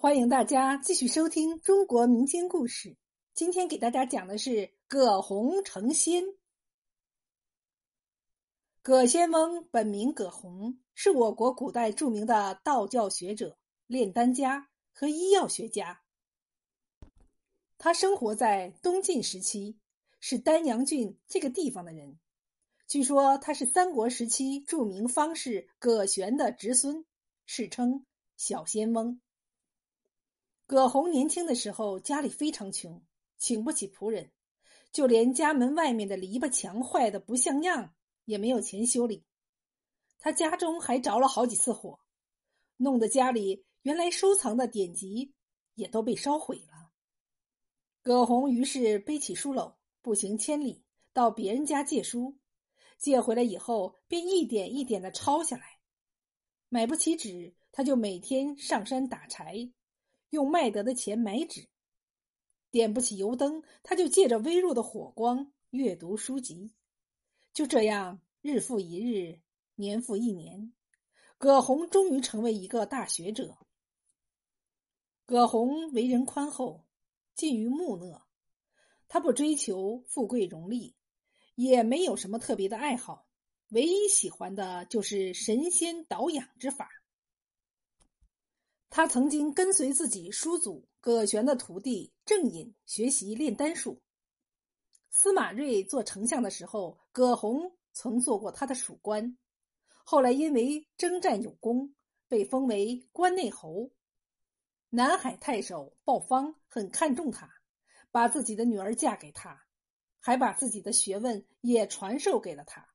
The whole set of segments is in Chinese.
欢迎大家继续收听中国民间故事。今天给大家讲的是葛洪成仙。葛仙翁本名葛洪，是我国古代著名的道教学者、炼丹家和医药学家。他生活在东晋时期，是丹阳郡这个地方的人。据说他是三国时期著名方士葛玄的侄孙，世称小仙翁。葛洪年轻的时候，家里非常穷，请不起仆人，就连家门外面的篱笆墙坏的不像样，也没有钱修理。他家中还着了好几次火，弄得家里原来收藏的典籍也都被烧毁了。葛洪于是背起书篓，步行千里到别人家借书，借回来以后便一点一点的抄下来。买不起纸，他就每天上山打柴。用卖得的钱买纸，点不起油灯，他就借着微弱的火光阅读书籍。就这样，日复一日，年复一年，葛洪终于成为一个大学者。葛洪为人宽厚，近于木讷，他不追求富贵荣利，也没有什么特别的爱好，唯一喜欢的就是神仙导养之法。他曾经跟随自己叔祖葛玄的徒弟郑隐学习炼丹术。司马睿做丞相的时候，葛洪曾做过他的属官。后来因为征战有功，被封为关内侯。南海太守鲍方很看重他，把自己的女儿嫁给他，还把自己的学问也传授给了他。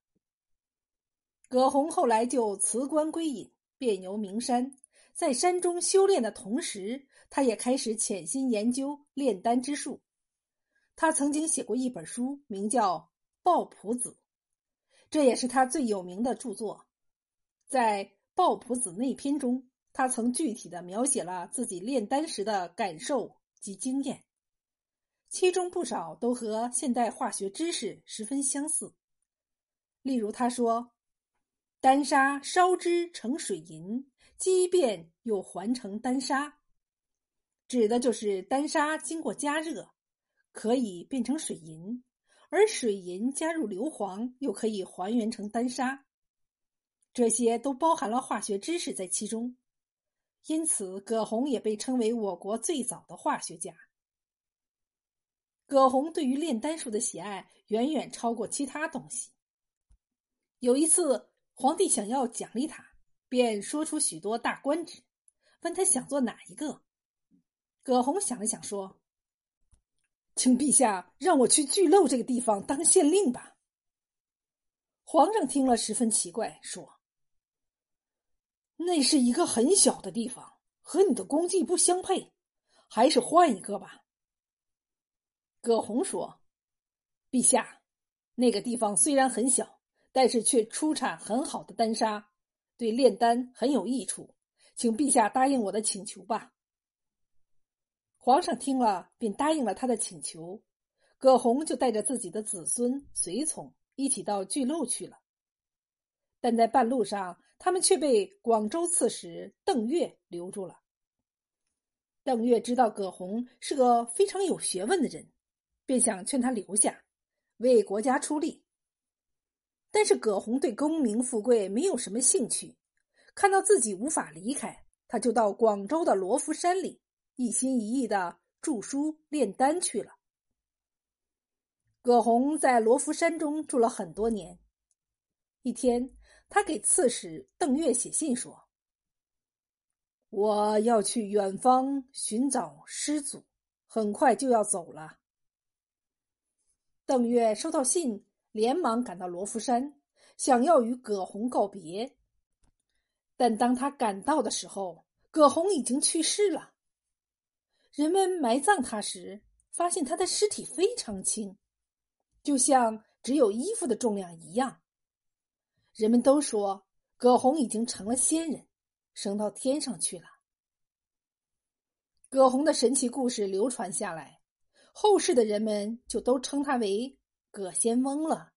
葛洪后来就辞官归隐，遍游名山。在山中修炼的同时，他也开始潜心研究炼丹之术。他曾经写过一本书，名叫《抱朴子》，这也是他最有名的著作。在《抱朴子》内篇中，他曾具体的描写了自己炼丹时的感受及经验，其中不少都和现代化学知识十分相似。例如，他说：“丹砂烧之成水银。”畸变又还成丹砂，指的就是丹砂经过加热，可以变成水银，而水银加入硫磺又可以还原成丹砂。这些都包含了化学知识在其中，因此葛洪也被称为我国最早的化学家。葛洪对于炼丹术的喜爱远远超过其他东西。有一次，皇帝想要奖励他。便说出许多大官职，问他想做哪一个。葛洪想了想，说：“请陛下让我去巨鹿这个地方当县令吧。”皇上听了十分奇怪，说：“那是一个很小的地方，和你的功绩不相配，还是换一个吧。”葛洪说：“陛下，那个地方虽然很小，但是却出产很好的丹砂。”对炼丹很有益处，请陛下答应我的请求吧。皇上听了，便答应了他的请求。葛洪就带着自己的子孙随从一起到巨鹿去了。但在半路上，他们却被广州刺史邓岳留住了。邓岳知道葛洪是个非常有学问的人，便想劝他留下，为国家出力。但是葛洪对功名富贵没有什么兴趣，看到自己无法离开，他就到广州的罗浮山里一心一意的著书炼丹去了。葛洪在罗浮山中住了很多年。一天，他给刺史邓岳写信说：“我要去远方寻找师祖，很快就要走了。”邓岳收到信。连忙赶到罗浮山，想要与葛洪告别。但当他赶到的时候，葛洪已经去世了。人们埋葬他时，发现他的尸体非常轻，就像只有衣服的重量一样。人们都说葛洪已经成了仙人，升到天上去了。葛洪的神奇故事流传下来，后世的人们就都称他为。葛仙翁了。